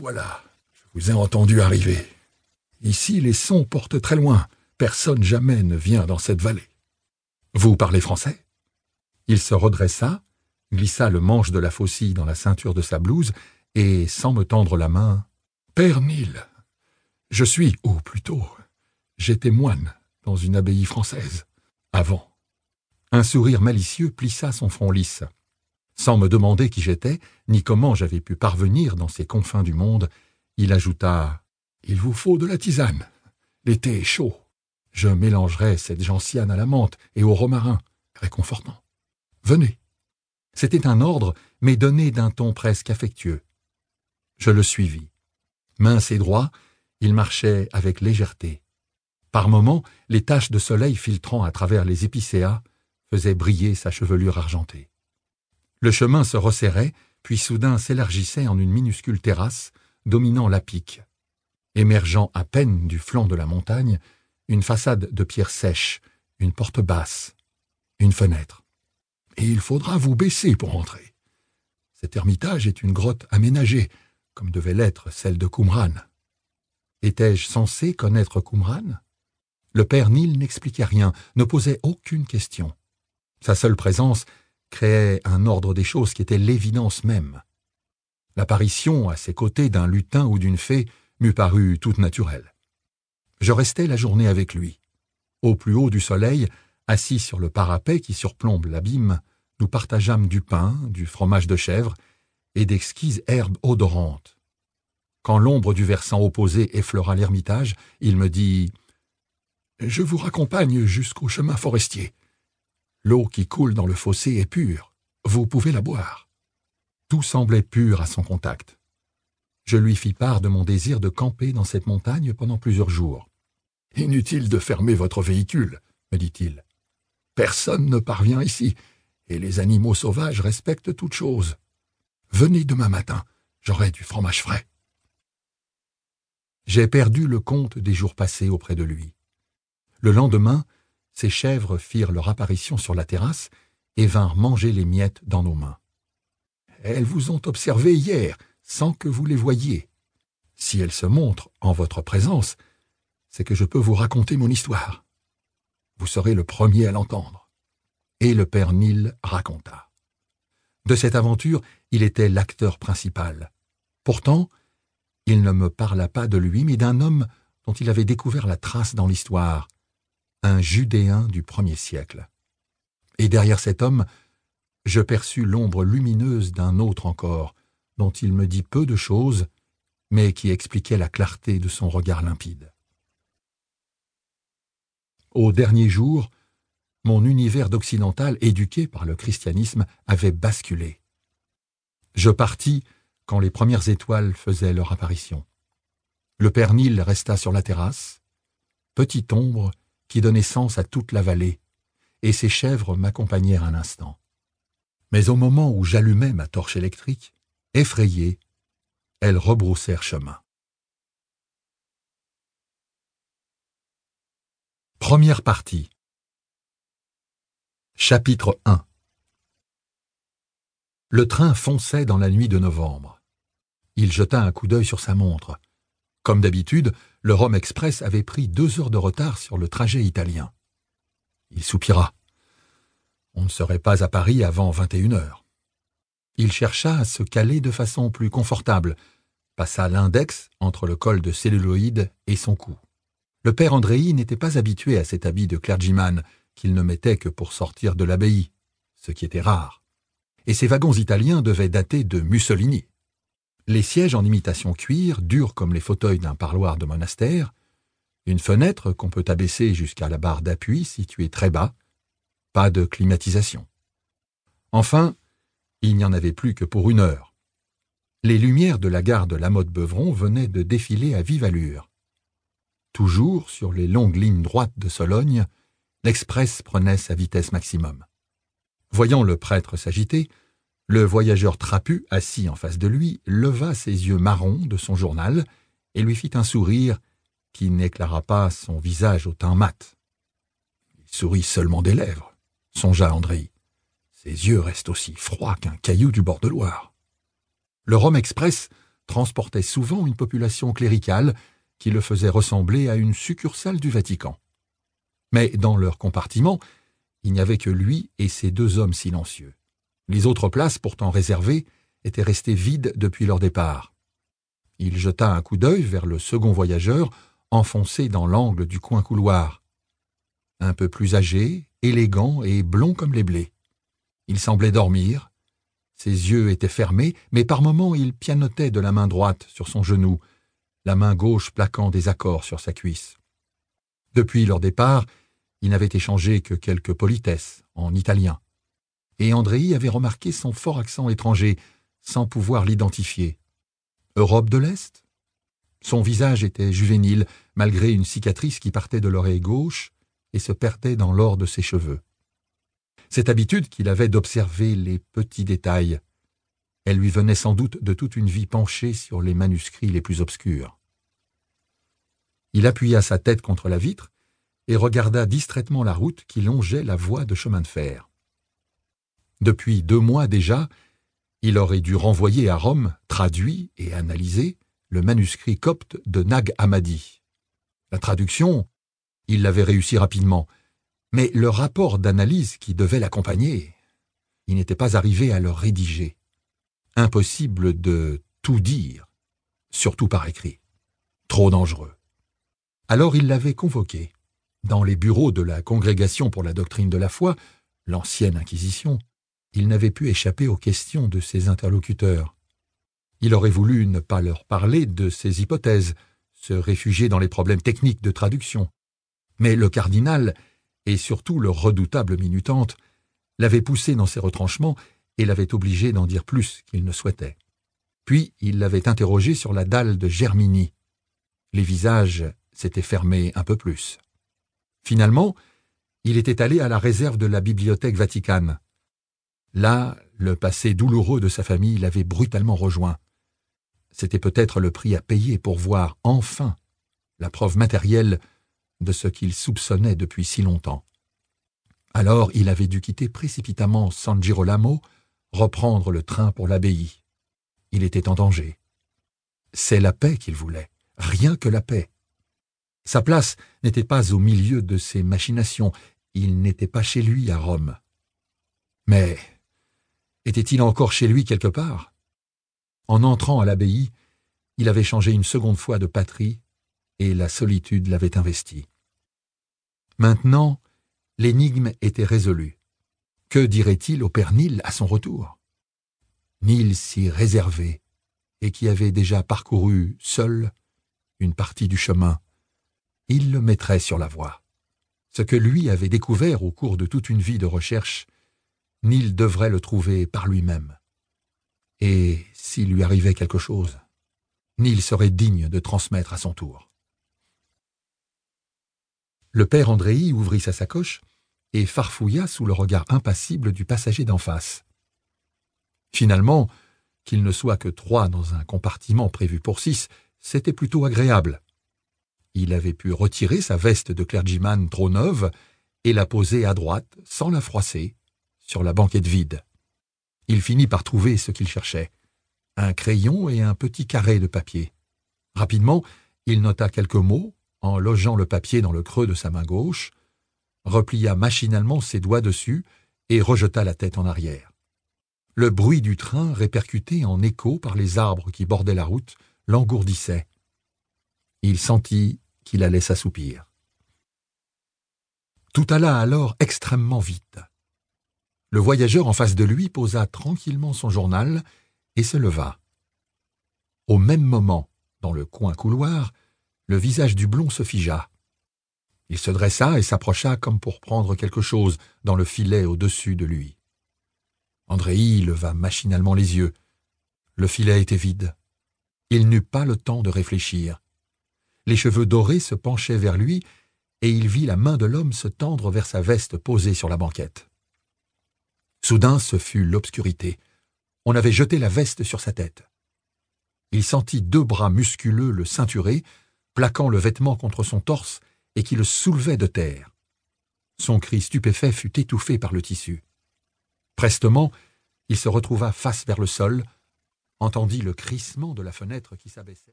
voilà, je vous ai entendu arriver. Ici, les sons portent très loin. Personne jamais ne vient dans cette vallée. Vous parlez français? Il se redressa, glissa le manche de la faucille dans la ceinture de sa blouse, et, sans me tendre la main, Père Nil, je suis, ou plutôt, j'étais moine dans une abbaye française, avant. Un sourire malicieux plissa son front lisse. Sans me demander qui j'étais, ni comment j'avais pu parvenir dans ces confins du monde, il ajouta Il vous faut de la tisane. L'été est chaud. Je mélangerai cette gentiane à la menthe et au romarin, réconfortant. Venez. C'était un ordre, mais donné d'un ton presque affectueux. Je le suivis. Mince et droit, il marchait avec légèreté. Par moments, les taches de soleil filtrant à travers les épicéas faisaient briller sa chevelure argentée. Le chemin se resserrait, puis soudain s'élargissait en une minuscule terrasse dominant la pique. Émergeant à peine du flanc de la montagne, une façade de pierre sèche, une porte basse, une fenêtre. Et il faudra vous baisser pour entrer. Cet ermitage est une grotte aménagée, comme devait l'être celle de Qumran. Étais-je censé connaître Qumran? Le père Nil n'expliquait rien, ne posait aucune question. Sa seule présence créait un ordre des choses qui était l'évidence même. L'apparition à ses côtés d'un lutin ou d'une fée m'eût paru toute naturelle. Je restai la journée avec lui. Au plus haut du soleil, assis sur le parapet qui surplombe l'abîme, nous partageâmes du pain, du fromage de chèvre et d'exquises herbes odorantes. Quand l'ombre du versant opposé effleura l'ermitage, il me dit Je vous raccompagne jusqu'au chemin forestier. L'eau qui coule dans le fossé est pure. Vous pouvez la boire. Tout semblait pur à son contact. Je lui fis part de mon désir de camper dans cette montagne pendant plusieurs jours. Inutile de fermer votre véhicule, me dit-il. Personne ne parvient ici, et les animaux sauvages respectent toute chose. Venez demain matin, j'aurai du fromage frais. J'ai perdu le compte des jours passés auprès de lui. Le lendemain, ces chèvres firent leur apparition sur la terrasse et vinrent manger les miettes dans nos mains. Elles vous ont observé hier, sans que vous les voyiez. Si elles se montrent en votre présence, c'est que je peux vous raconter mon histoire. Vous serez le premier à l'entendre. Et le père Nil raconta. De cette aventure, il était l'acteur principal. Pourtant, il ne me parla pas de lui, mais d'un homme dont il avait découvert la trace dans l'histoire, un Judéen du premier siècle. Et derrière cet homme, je perçus l'ombre lumineuse d'un autre encore, dont il me dit peu de choses, mais qui expliquait la clarté de son regard limpide. Au dernier jour, mon univers d'occidental éduqué par le christianisme avait basculé. Je partis quand les premières étoiles faisaient leur apparition. Le père Nil resta sur la terrasse, petite ombre qui donnait sens à toute la vallée, et ses chèvres m'accompagnèrent un instant. Mais au moment où j'allumais ma torche électrique, effrayées, elles rebroussèrent chemin. Première partie Chapitre 1 Le train fonçait dans la nuit de novembre. Il jeta un coup d'œil sur sa montre. Comme d'habitude, le Rome Express avait pris deux heures de retard sur le trajet italien. Il soupira. On ne serait pas à Paris avant vingt et une heures. Il chercha à se caler de façon plus confortable, passa l'index entre le col de celluloïde et son cou. Le père Andréi n'était pas habitué à cet habit de clergyman qu'il ne mettait que pour sortir de l'abbaye, ce qui était rare. Et ces wagons italiens devaient dater de Mussolini les sièges en imitation cuir, durs comme les fauteuils d'un parloir de monastère, une fenêtre qu'on peut abaisser jusqu'à la barre d'appui située très bas, pas de climatisation. Enfin, il n'y en avait plus que pour une heure. Les lumières de la gare de la Motte Beuvron venaient de défiler à vive allure. Toujours sur les longues lignes droites de Sologne, l'express prenait sa vitesse maximum. Voyant le prêtre s'agiter, le voyageur trapu, assis en face de lui, leva ses yeux marrons de son journal et lui fit un sourire qui n'éclaira pas son visage au teint mat. Il sourit seulement des lèvres, songea André. Ses yeux restent aussi froids qu'un caillou du bord de Loire. Le Rome Express transportait souvent une population cléricale qui le faisait ressembler à une succursale du Vatican. Mais dans leur compartiment, il n'y avait que lui et ces deux hommes silencieux. Les autres places, pourtant réservées, étaient restées vides depuis leur départ. Il jeta un coup d'œil vers le second voyageur, enfoncé dans l'angle du coin couloir. Un peu plus âgé, élégant et blond comme les blés. Il semblait dormir. Ses yeux étaient fermés, mais par moments il pianotait de la main droite sur son genou, la main gauche plaquant des accords sur sa cuisse. Depuis leur départ, il n'avait échangé que quelques politesses en italien. Et Andréi avait remarqué son fort accent étranger, sans pouvoir l'identifier. Europe de l'Est? Son visage était juvénile, malgré une cicatrice qui partait de l'oreille gauche et se perdait dans l'or de ses cheveux. Cette habitude qu'il avait d'observer les petits détails, elle lui venait sans doute de toute une vie penchée sur les manuscrits les plus obscurs. Il appuya sa tête contre la vitre et regarda distraitement la route qui longeait la voie de chemin de fer. Depuis deux mois déjà, il aurait dû renvoyer à Rome, traduit et analysé, le manuscrit copte de Nag Hammadi. La traduction, il l'avait réussi rapidement, mais le rapport d'analyse qui devait l'accompagner, il n'était pas arrivé à le rédiger. Impossible de tout dire, surtout par écrit. Trop dangereux. Alors il l'avait convoqué dans les bureaux de la Congrégation pour la doctrine de la foi, l'ancienne Inquisition, il n'avait pu échapper aux questions de ses interlocuteurs. Il aurait voulu ne pas leur parler de ses hypothèses, se réfugier dans les problèmes techniques de traduction. Mais le cardinal, et surtout le redoutable minutante, l'avait poussé dans ses retranchements et l'avait obligé d'en dire plus qu'il ne souhaitait. Puis il l'avait interrogé sur la dalle de Germini. Les visages s'étaient fermés un peu plus. Finalement, il était allé à la réserve de la bibliothèque vaticane. Là, le passé douloureux de sa famille l'avait brutalement rejoint. C'était peut-être le prix à payer pour voir enfin la preuve matérielle de ce qu'il soupçonnait depuis si longtemps. Alors il avait dû quitter précipitamment San Girolamo, reprendre le train pour l'abbaye. Il était en danger. C'est la paix qu'il voulait, rien que la paix. Sa place n'était pas au milieu de ses machinations, il n'était pas chez lui à Rome. Mais était-il encore chez lui quelque part? En entrant à l'abbaye, il avait changé une seconde fois de patrie, et la solitude l'avait investi. Maintenant, l'énigme était résolue. Que dirait-il au père Nil à son retour? Nil si réservé, et qui avait déjà parcouru seul une partie du chemin il le mettrait sur la voie. Ce que lui avait découvert au cours de toute une vie de recherche, Neil devrait le trouver par lui-même. Et s'il lui arrivait quelque chose, Neil serait digne de transmettre à son tour. Le père Andréi ouvrit sa sacoche et farfouilla sous le regard impassible du passager d'en face. Finalement, qu'il ne soit que trois dans un compartiment prévu pour six, c'était plutôt agréable. Il avait pu retirer sa veste de clergyman trop neuve et la poser à droite, sans la froisser, sur la banquette vide. Il finit par trouver ce qu'il cherchait un crayon et un petit carré de papier. Rapidement, il nota quelques mots en logeant le papier dans le creux de sa main gauche, replia machinalement ses doigts dessus et rejeta la tête en arrière. Le bruit du train, répercuté en écho par les arbres qui bordaient la route, l'engourdissait. Il sentit qu'il allait s'assoupir. Tout alla alors extrêmement vite. Le voyageur en face de lui posa tranquillement son journal et se leva. Au même moment, dans le coin couloir, le visage du blond se figea. Il se dressa et s'approcha comme pour prendre quelque chose dans le filet au-dessus de lui. Andréi leva machinalement les yeux. Le filet était vide. Il n'eut pas le temps de réfléchir. Les cheveux dorés se penchaient vers lui, et il vit la main de l'homme se tendre vers sa veste posée sur la banquette. Soudain, ce fut l'obscurité. On avait jeté la veste sur sa tête. Il sentit deux bras musculeux le ceinturer, plaquant le vêtement contre son torse et qui le soulevaient de terre. Son cri stupéfait fut étouffé par le tissu. Prestement, il se retrouva face vers le sol, entendit le crissement de la fenêtre qui s'abaissait.